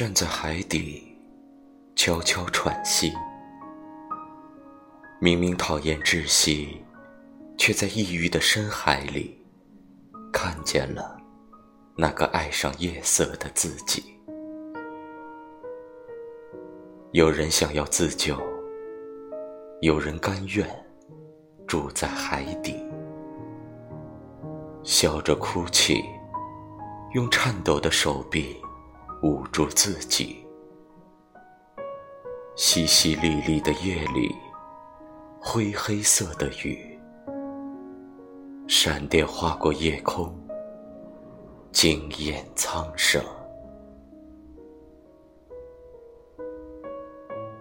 站在海底，悄悄喘息。明明讨厌窒息，却在抑郁的深海里，看见了那个爱上夜色的自己。有人想要自救，有人甘愿住在海底，笑着哭泣，用颤抖的手臂。捂住自己。淅淅沥沥的夜里，灰黑色的雨，闪电划过夜空，惊艳苍生。